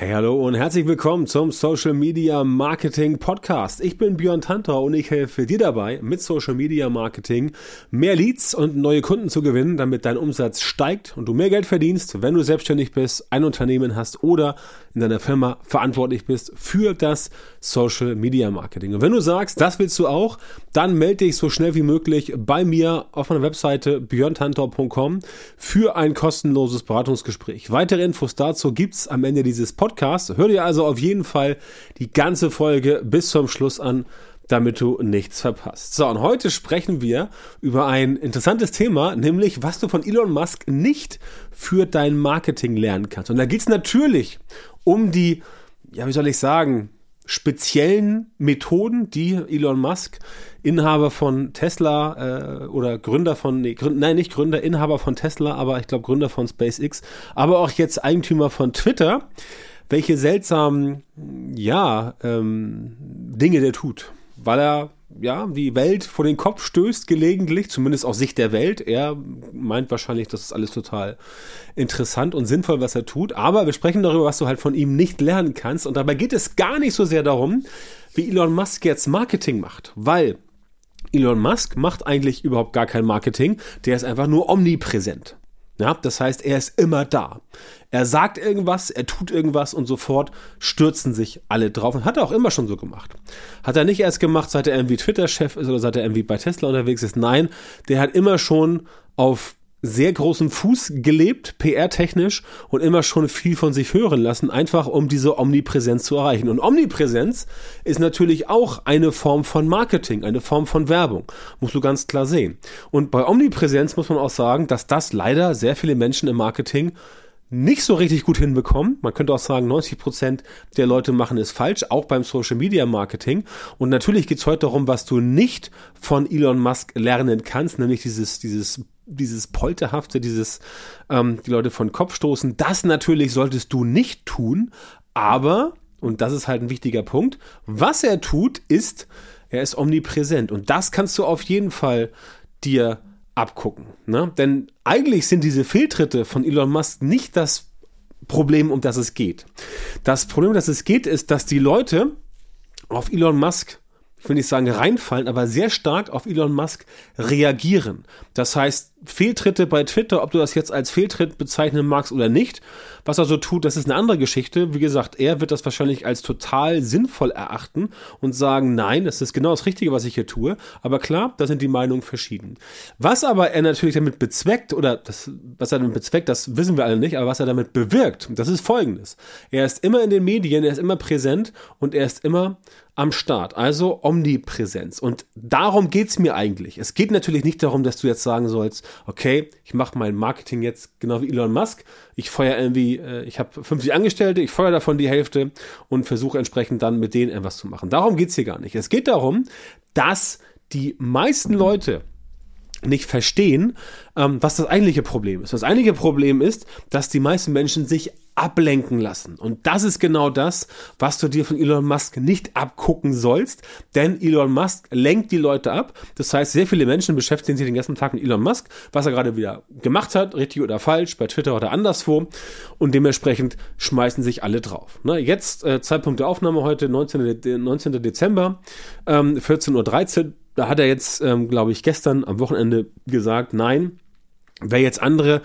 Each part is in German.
Hey, hallo und herzlich willkommen zum Social Media Marketing Podcast. Ich bin Björn Tantor und ich helfe dir dabei, mit Social Media Marketing mehr Leads und neue Kunden zu gewinnen, damit dein Umsatz steigt und du mehr Geld verdienst, wenn du selbstständig bist, ein Unternehmen hast oder in deiner Firma verantwortlich bist für das Social Media Marketing. Und wenn du sagst, das willst du auch, dann melde dich so schnell wie möglich bei mir auf meiner Webseite björntantor.com für ein kostenloses Beratungsgespräch. Weitere Infos dazu gibt's am Ende dieses Podcasts. Hör dir also auf jeden Fall die ganze Folge bis zum Schluss an damit du nichts verpasst. So, und heute sprechen wir über ein interessantes Thema, nämlich was du von Elon Musk nicht für dein Marketing lernen kannst. Und da geht es natürlich um die, ja, wie soll ich sagen, speziellen Methoden, die Elon Musk, Inhaber von Tesla äh, oder Gründer von, nee, Gründ, nein, nicht Gründer, Inhaber von Tesla, aber ich glaube Gründer von SpaceX, aber auch jetzt Eigentümer von Twitter, welche seltsamen, ja, ähm, Dinge der tut. Weil er ja, die Welt vor den Kopf stößt gelegentlich, zumindest aus Sicht der Welt. Er meint wahrscheinlich, das ist alles total interessant und sinnvoll, was er tut. Aber wir sprechen darüber, was du halt von ihm nicht lernen kannst. Und dabei geht es gar nicht so sehr darum, wie Elon Musk jetzt Marketing macht, weil Elon Musk macht eigentlich überhaupt gar kein Marketing. Der ist einfach nur omnipräsent. Ja, das heißt, er ist immer da. Er sagt irgendwas, er tut irgendwas und sofort stürzen sich alle drauf und hat er auch immer schon so gemacht. Hat er nicht erst gemacht, seit er irgendwie Twitter-Chef ist oder seit er irgendwie bei Tesla unterwegs ist. Nein, der hat immer schon auf sehr großen Fuß gelebt, PR-technisch und immer schon viel von sich hören lassen, einfach um diese Omnipräsenz zu erreichen. Und Omnipräsenz ist natürlich auch eine Form von Marketing, eine Form von Werbung, musst du ganz klar sehen. Und bei Omnipräsenz muss man auch sagen, dass das leider sehr viele Menschen im Marketing nicht so richtig gut hinbekommen. Man könnte auch sagen, 90 Prozent der Leute machen es falsch, auch beim Social Media Marketing. Und natürlich geht es heute darum, was du nicht von Elon Musk lernen kannst, nämlich dieses, dieses dieses Polterhafte, dieses ähm, die Leute von Kopf stoßen, das natürlich solltest du nicht tun, aber, und das ist halt ein wichtiger Punkt, was er tut, ist, er ist omnipräsent und das kannst du auf jeden Fall dir abgucken. Ne? Denn eigentlich sind diese Fehltritte von Elon Musk nicht das Problem, um das es geht. Das Problem, um das es geht, ist, dass die Leute auf Elon Musk ich will nicht sagen reinfallen, aber sehr stark auf Elon Musk reagieren. Das heißt, Fehltritte bei Twitter, ob du das jetzt als Fehltritt bezeichnen magst oder nicht, was er so tut, das ist eine andere Geschichte. Wie gesagt, er wird das wahrscheinlich als total sinnvoll erachten und sagen, nein, das ist genau das Richtige, was ich hier tue. Aber klar, da sind die Meinungen verschieden. Was aber er natürlich damit bezweckt, oder das, was er damit bezweckt, das wissen wir alle nicht, aber was er damit bewirkt, das ist folgendes. Er ist immer in den Medien, er ist immer präsent und er ist immer am Start. Also Omnipräsenz. Und darum geht's mir eigentlich. Es geht natürlich nicht darum, dass du jetzt sagen sollst, okay, ich mache mein Marketing jetzt genau wie Elon Musk. Ich feuer irgendwie, äh, ich habe 50 Angestellte, ich feuer davon die Hälfte und versuche entsprechend dann mit denen etwas zu machen. Darum geht's hier gar nicht. Es geht darum, dass die meisten Leute nicht verstehen, ähm, was das eigentliche Problem ist. Das eigentliche Problem ist, dass die meisten Menschen sich ablenken lassen. Und das ist genau das, was du dir von Elon Musk nicht abgucken sollst, denn Elon Musk lenkt die Leute ab. Das heißt, sehr viele Menschen beschäftigen sich den ganzen Tag mit Elon Musk, was er gerade wieder gemacht hat, richtig oder falsch, bei Twitter oder anderswo. Und dementsprechend schmeißen sich alle drauf. Ne, jetzt, äh, Zeitpunkt der Aufnahme heute, 19. De 19. Dezember, ähm, 14.13 Uhr. Da hat er jetzt, ähm, glaube ich, gestern am Wochenende gesagt, nein, wer jetzt andere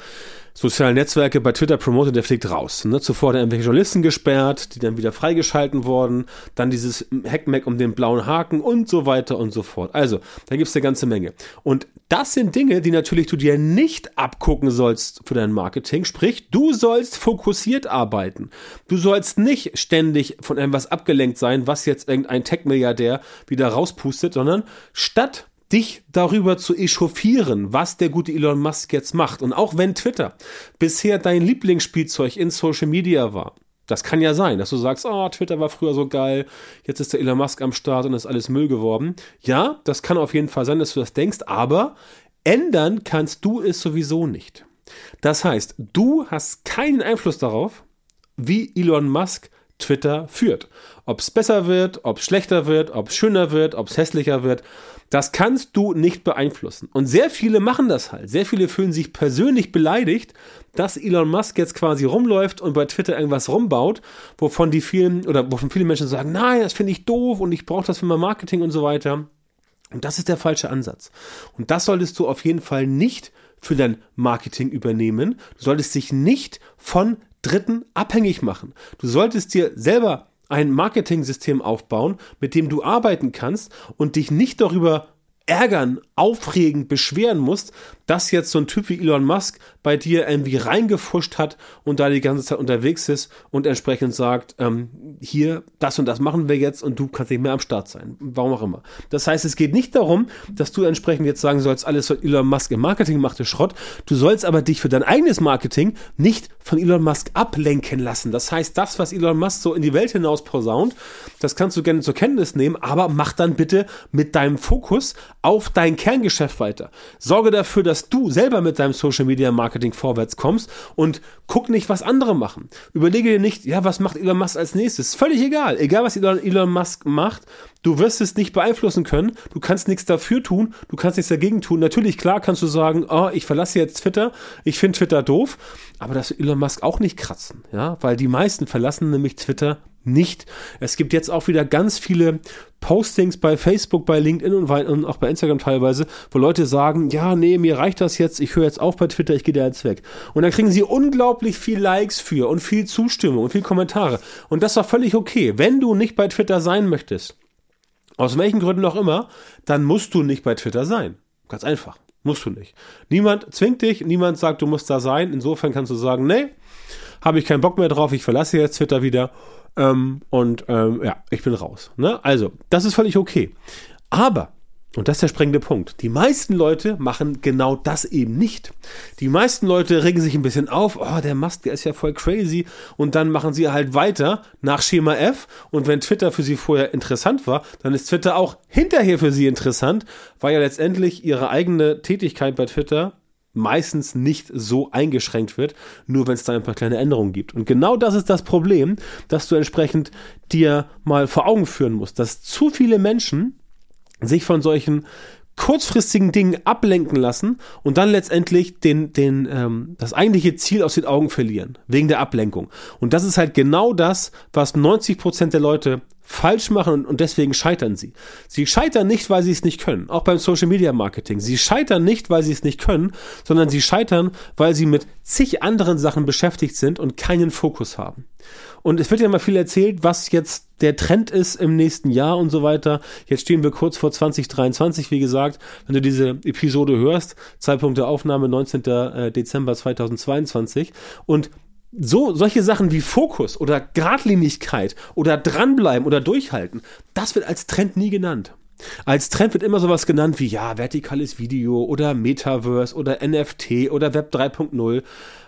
sozialen Netzwerke bei Twitter promotet, der fliegt raus. Ne? Zuvor hat er irgendwelche Journalisten gesperrt, die dann wieder freigeschalten wurden, dann dieses Hackmack um den blauen Haken und so weiter und so fort. Also, da gibt es eine ganze Menge. Und das sind Dinge, die natürlich du dir nicht abgucken sollst für dein Marketing. Sprich, du sollst fokussiert arbeiten. Du sollst nicht ständig von irgendwas abgelenkt sein, was jetzt irgendein Tech-Milliardär wieder rauspustet, sondern statt dich darüber zu echauffieren, was der gute Elon Musk jetzt macht. Und auch wenn Twitter bisher dein Lieblingsspielzeug in Social Media war, das kann ja sein, dass du sagst, oh, Twitter war früher so geil, jetzt ist der Elon Musk am Start und ist alles Müll geworden. Ja, das kann auf jeden Fall sein, dass du das denkst, aber ändern kannst du es sowieso nicht. Das heißt, du hast keinen Einfluss darauf, wie Elon Musk Twitter führt. Ob es besser wird, ob es schlechter wird, ob es schöner wird, ob es hässlicher wird, das kannst du nicht beeinflussen. Und sehr viele machen das halt. Sehr viele fühlen sich persönlich beleidigt, dass Elon Musk jetzt quasi rumläuft und bei Twitter irgendwas rumbaut, wovon die vielen oder wovon viele Menschen sagen, nein, das finde ich doof und ich brauche das für mein Marketing und so weiter. Und das ist der falsche Ansatz. Und das solltest du auf jeden Fall nicht für dein Marketing übernehmen. Du solltest dich nicht von Dritten abhängig machen. Du solltest dir selber ein Marketing-System aufbauen, mit dem du arbeiten kannst und dich nicht darüber ärgern, aufregen, beschweren musst, dass jetzt so ein Typ wie Elon Musk bei dir irgendwie reingefuscht hat und da die ganze Zeit unterwegs ist und entsprechend sagt, ähm, hier, das und das machen wir jetzt und du kannst nicht mehr am Start sein. Warum auch immer. Das heißt, es geht nicht darum, dass du entsprechend jetzt sagen sollst, alles, was Elon Musk im Marketing macht, ist Schrott. Du sollst aber dich für dein eigenes Marketing nicht von Elon Musk ablenken lassen. Das heißt, das, was Elon Musk so in die Welt hinaus posaunt, das kannst du gerne zur Kenntnis nehmen, aber mach dann bitte mit deinem Fokus auf dein Kerngeschäft weiter. Sorge dafür, dass du selber mit deinem Social Media Marketing vorwärts kommst und guck nicht, was andere machen. Überlege dir nicht, ja, was macht Elon Musk als nächstes? Völlig egal. Egal, was Elon, Musk macht, du wirst es nicht beeinflussen können. Du kannst nichts dafür tun. Du kannst nichts dagegen tun. Natürlich, klar, kannst du sagen, oh, ich verlasse jetzt Twitter. Ich finde Twitter doof. Aber das Elon Musk auch nicht kratzen. Ja, weil die meisten verlassen nämlich Twitter nicht. Es gibt jetzt auch wieder ganz viele Postings bei Facebook, bei LinkedIn und, auch bei Instagram teilweise, wo Leute sagen, ja, nee, mir reicht das jetzt, ich höre jetzt auf bei Twitter, ich gehe da jetzt weg. Und da kriegen sie unglaublich viel Likes für und viel Zustimmung und viel Kommentare. Und das war völlig okay. Wenn du nicht bei Twitter sein möchtest, aus welchen Gründen auch immer, dann musst du nicht bei Twitter sein. Ganz einfach. Musst du nicht. Niemand zwingt dich, niemand sagt, du musst da sein. Insofern kannst du sagen, nee, habe ich keinen Bock mehr drauf, ich verlasse jetzt Twitter wieder ähm, und ähm, ja, ich bin raus. Ne? Also, das ist völlig okay. Aber, und das ist der springende Punkt, die meisten Leute machen genau das eben nicht. Die meisten Leute regen sich ein bisschen auf, oh, der Musk, der ist ja voll crazy. Und dann machen sie halt weiter nach Schema F. Und wenn Twitter für sie vorher interessant war, dann ist Twitter auch hinterher für sie interessant, weil ja letztendlich ihre eigene Tätigkeit bei Twitter meistens nicht so eingeschränkt wird, nur wenn es da ein paar kleine Änderungen gibt. Und genau das ist das Problem, dass du entsprechend dir mal vor Augen führen musst, dass zu viele Menschen sich von solchen kurzfristigen Dingen ablenken lassen und dann letztendlich den, den, ähm, das eigentliche Ziel aus den Augen verlieren, wegen der Ablenkung. Und das ist halt genau das, was 90 Prozent der Leute falsch machen und deswegen scheitern sie. Sie scheitern nicht, weil sie es nicht können, auch beim Social Media Marketing. Sie scheitern nicht, weil sie es nicht können, sondern sie scheitern, weil sie mit zig anderen Sachen beschäftigt sind und keinen Fokus haben. Und es wird ja mal viel erzählt, was jetzt der Trend ist im nächsten Jahr und so weiter. Jetzt stehen wir kurz vor 2023, wie gesagt. Wenn du diese Episode hörst, Zeitpunkt der Aufnahme 19. Äh, Dezember 2022. Und so solche Sachen wie Fokus oder Gradlinigkeit oder dranbleiben oder durchhalten, das wird als Trend nie genannt. Als Trend wird immer sowas genannt wie ja, vertikales Video oder Metaverse oder NFT oder Web 3.0,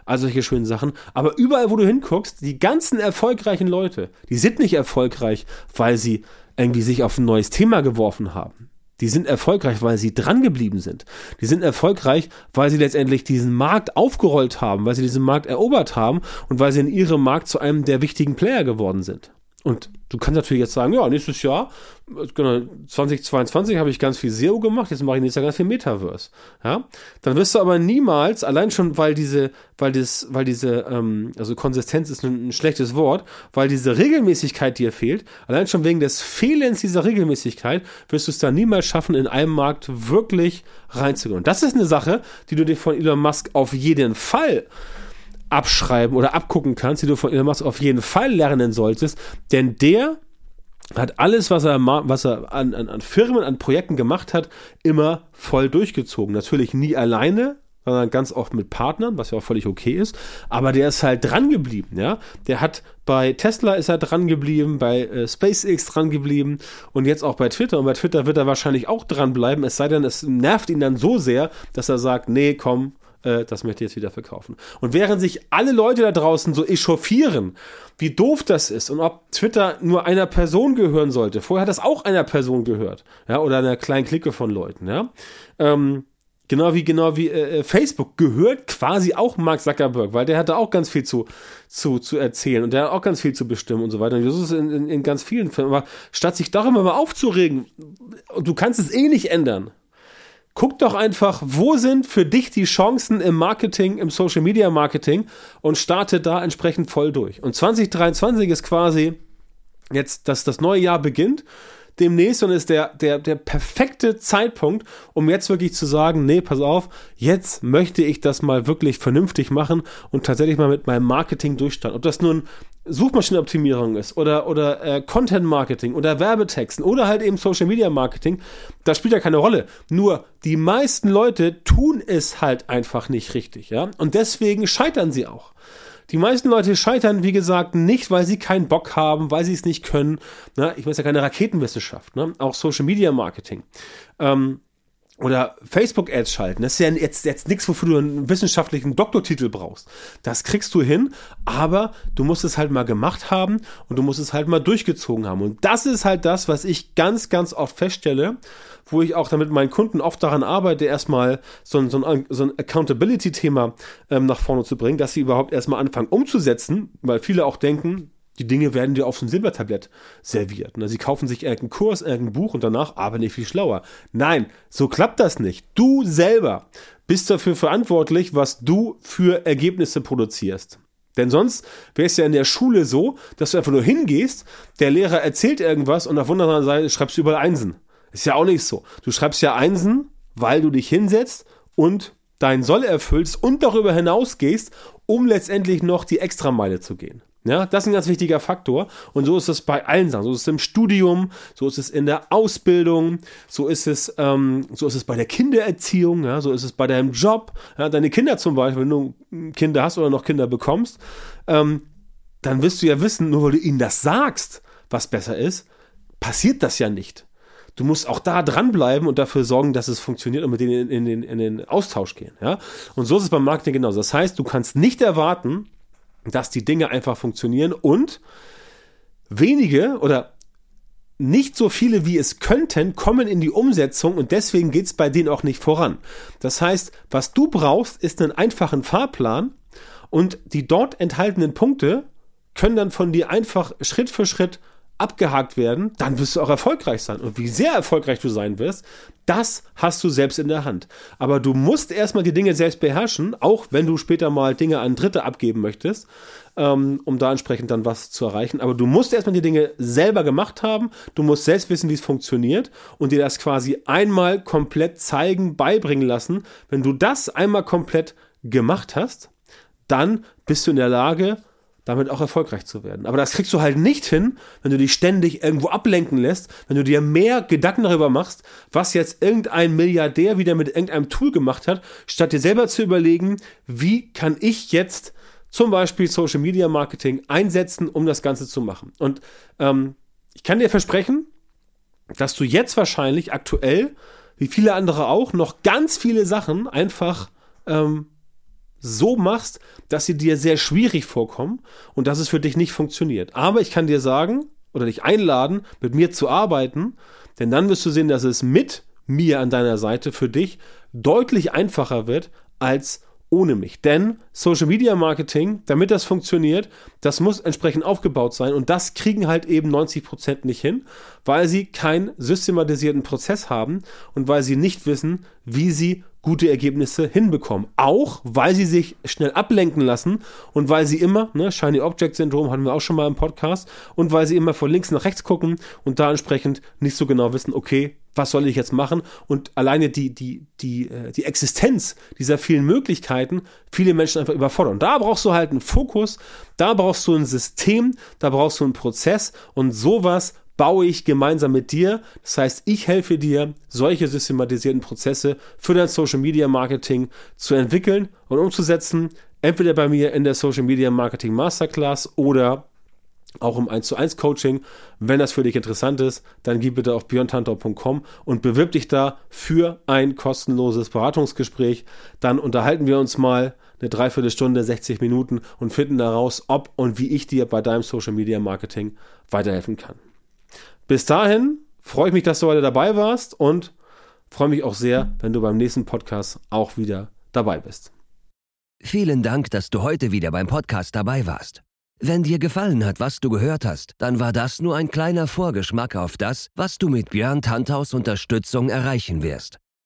also solche schönen Sachen. Aber überall, wo du hinguckst, die ganzen erfolgreichen Leute, die sind nicht erfolgreich, weil sie irgendwie sich auf ein neues Thema geworfen haben. Die sind erfolgreich, weil sie dran geblieben sind. Die sind erfolgreich, weil sie letztendlich diesen Markt aufgerollt haben, weil sie diesen Markt erobert haben und weil sie in ihrem Markt zu einem der wichtigen Player geworden sind. Und du kannst natürlich jetzt sagen, ja, nächstes Jahr, genau, 2022 habe ich ganz viel SEO gemacht, jetzt mache ich nächstes Jahr ganz viel Metaverse. Ja? Dann wirst du aber niemals, allein schon, weil diese, weil das, weil diese, ähm, also Konsistenz ist ein, ein schlechtes Wort, weil diese Regelmäßigkeit dir fehlt, allein schon wegen des Fehlens dieser Regelmäßigkeit, wirst du es dann niemals schaffen, in einem Markt wirklich reinzugehen. Und das ist eine Sache, die du dir von Elon Musk auf jeden Fall abschreiben oder abgucken kannst, die du von Elon Musk auf jeden Fall lernen solltest, denn der hat alles, was er, was er an, an, an Firmen, an Projekten gemacht hat, immer voll durchgezogen. Natürlich nie alleine, sondern ganz oft mit Partnern, was ja auch völlig okay ist. Aber der ist halt dran geblieben, ja. Der hat bei Tesla ist er dran geblieben, bei äh, SpaceX dran geblieben und jetzt auch bei Twitter. Und bei Twitter wird er wahrscheinlich auch dran bleiben, es sei denn, es nervt ihn dann so sehr, dass er sagt, nee, komm, äh, das möchte ich jetzt wieder verkaufen. Und während sich alle Leute da draußen so echauffieren, wie doof das ist und ob Twitter nur einer Person gehören sollte. Vorher hat das auch einer Person gehört, ja, oder einer kleinen Clique von Leuten, ja. Ähm, Genau wie, genau wie äh, äh, Facebook gehört quasi auch Mark Zuckerberg, weil der hatte auch ganz viel zu, zu, zu erzählen und der hat auch ganz viel zu bestimmen und so weiter. Und das ist in, in, in ganz vielen Fällen. Aber statt sich darüber mal aufzuregen, du kannst es eh nicht ändern. Guck doch einfach, wo sind für dich die Chancen im Marketing, im Social Media Marketing und starte da entsprechend voll durch. Und 2023 ist quasi jetzt, dass das neue Jahr beginnt demnächst und ist der, der, der perfekte Zeitpunkt, um jetzt wirklich zu sagen, nee, pass auf, jetzt möchte ich das mal wirklich vernünftig machen und tatsächlich mal mit meinem Marketing durchstarten. Ob das nun Suchmaschinenoptimierung ist oder, oder äh, Content Marketing oder Werbetexten oder halt eben Social Media Marketing, das spielt ja keine Rolle. Nur die meisten Leute tun es halt einfach nicht richtig, ja. Und deswegen scheitern sie auch. Die meisten Leute scheitern, wie gesagt, nicht, weil sie keinen Bock haben, weil sie es nicht können. Na, ich weiß ja keine Raketenwissenschaft, ne? auch Social Media Marketing. Ähm, oder Facebook-Ads schalten. Das ist ja jetzt, jetzt nichts, wofür du einen wissenschaftlichen Doktortitel brauchst. Das kriegst du hin, aber du musst es halt mal gemacht haben und du musst es halt mal durchgezogen haben. Und das ist halt das, was ich ganz, ganz oft feststelle wo ich auch damit meinen Kunden oft daran arbeite, erstmal so ein, so ein, so ein Accountability-Thema ähm, nach vorne zu bringen, dass sie überhaupt erstmal anfangen umzusetzen, weil viele auch denken, die Dinge werden dir auf ein Silbertablett serviert. Ne? Sie kaufen sich irgendeinen Kurs, irgendein Buch und danach arbeiten nicht viel schlauer. Nein, so klappt das nicht. Du selber bist dafür verantwortlich, was du für Ergebnisse produzierst. Denn sonst wäre es ja in der Schule so, dass du einfach nur hingehst, der Lehrer erzählt irgendwas und auf wundersamer Seite schreibst du überall Einsen. Ist ja auch nicht so. Du schreibst ja Einsen, weil du dich hinsetzt und dein Soll erfüllst und darüber hinausgehst, um letztendlich noch die Extrameile zu gehen. Ja, das ist ein ganz wichtiger Faktor. Und so ist es bei allen Sachen. So ist es im Studium, so ist es in der Ausbildung, so ist es, ähm, so ist es bei der Kindererziehung, ja, so ist es bei deinem Job. Ja, deine Kinder zum Beispiel, wenn du Kinder hast oder noch Kinder bekommst, ähm, dann wirst du ja wissen, nur weil du ihnen das sagst, was besser ist, passiert das ja nicht du musst auch da dranbleiben und dafür sorgen, dass es funktioniert und mit denen in, in, in, den Austausch gehen. Ja? Und so ist es beim Marketing genauso. Das heißt, du kannst nicht erwarten, dass die Dinge einfach funktionieren und wenige oder nicht so viele, wie es könnten, kommen in die Umsetzung und deswegen geht es bei denen auch nicht voran. Das heißt, was du brauchst, ist einen einfachen Fahrplan und die dort enthaltenen Punkte können dann von dir einfach Schritt für Schritt abgehakt werden, dann wirst du auch erfolgreich sein. Und wie sehr erfolgreich du sein wirst, das hast du selbst in der Hand. Aber du musst erstmal die Dinge selbst beherrschen, auch wenn du später mal Dinge an Dritte abgeben möchtest, ähm, um da entsprechend dann was zu erreichen. Aber du musst erstmal die Dinge selber gemacht haben, du musst selbst wissen, wie es funktioniert und dir das quasi einmal komplett zeigen, beibringen lassen. Wenn du das einmal komplett gemacht hast, dann bist du in der Lage, damit auch erfolgreich zu werden. Aber das kriegst du halt nicht hin, wenn du dich ständig irgendwo ablenken lässt, wenn du dir mehr Gedanken darüber machst, was jetzt irgendein Milliardär wieder mit irgendeinem Tool gemacht hat, statt dir selber zu überlegen, wie kann ich jetzt zum Beispiel Social Media Marketing einsetzen, um das Ganze zu machen. Und ähm, ich kann dir versprechen, dass du jetzt wahrscheinlich aktuell, wie viele andere auch, noch ganz viele Sachen einfach ähm, so machst, dass sie dir sehr schwierig vorkommen und dass es für dich nicht funktioniert. Aber ich kann dir sagen oder dich einladen, mit mir zu arbeiten, denn dann wirst du sehen, dass es mit mir an deiner Seite für dich deutlich einfacher wird als ohne mich. Denn Social Media Marketing, damit das funktioniert, das muss entsprechend aufgebaut sein und das kriegen halt eben 90 Prozent nicht hin, weil sie keinen systematisierten Prozess haben und weil sie nicht wissen, wie sie gute Ergebnisse hinbekommen. Auch weil sie sich schnell ablenken lassen und weil sie immer, ne, Shiny Object Syndrom hatten wir auch schon mal im Podcast, und weil sie immer von links nach rechts gucken und da entsprechend nicht so genau wissen, okay, was soll ich jetzt machen? Und alleine die, die, die, äh, die Existenz dieser vielen Möglichkeiten viele Menschen einfach überfordern. Da brauchst du halt einen Fokus, da brauchst du ein System, da brauchst du einen Prozess und sowas baue ich gemeinsam mit dir. Das heißt, ich helfe dir, solche systematisierten Prozesse für dein Social Media Marketing zu entwickeln und umzusetzen. Entweder bei mir in der Social Media Marketing Masterclass oder auch im 1 zu 1 Coaching. Wenn das für dich interessant ist, dann geh bitte auf björntantor.com und bewirb dich da für ein kostenloses Beratungsgespräch. Dann unterhalten wir uns mal eine Dreiviertelstunde, 60 Minuten und finden daraus, ob und wie ich dir bei deinem Social Media Marketing weiterhelfen kann. Bis dahin freue ich mich, dass du heute dabei warst und Freue mich auch sehr, wenn du beim nächsten Podcast auch wieder dabei bist. Vielen Dank, dass du heute wieder beim Podcast dabei warst. Wenn dir gefallen hat, was du gehört hast, dann war das nur ein kleiner Vorgeschmack auf das, was du mit Björn Tanthaus Unterstützung erreichen wirst.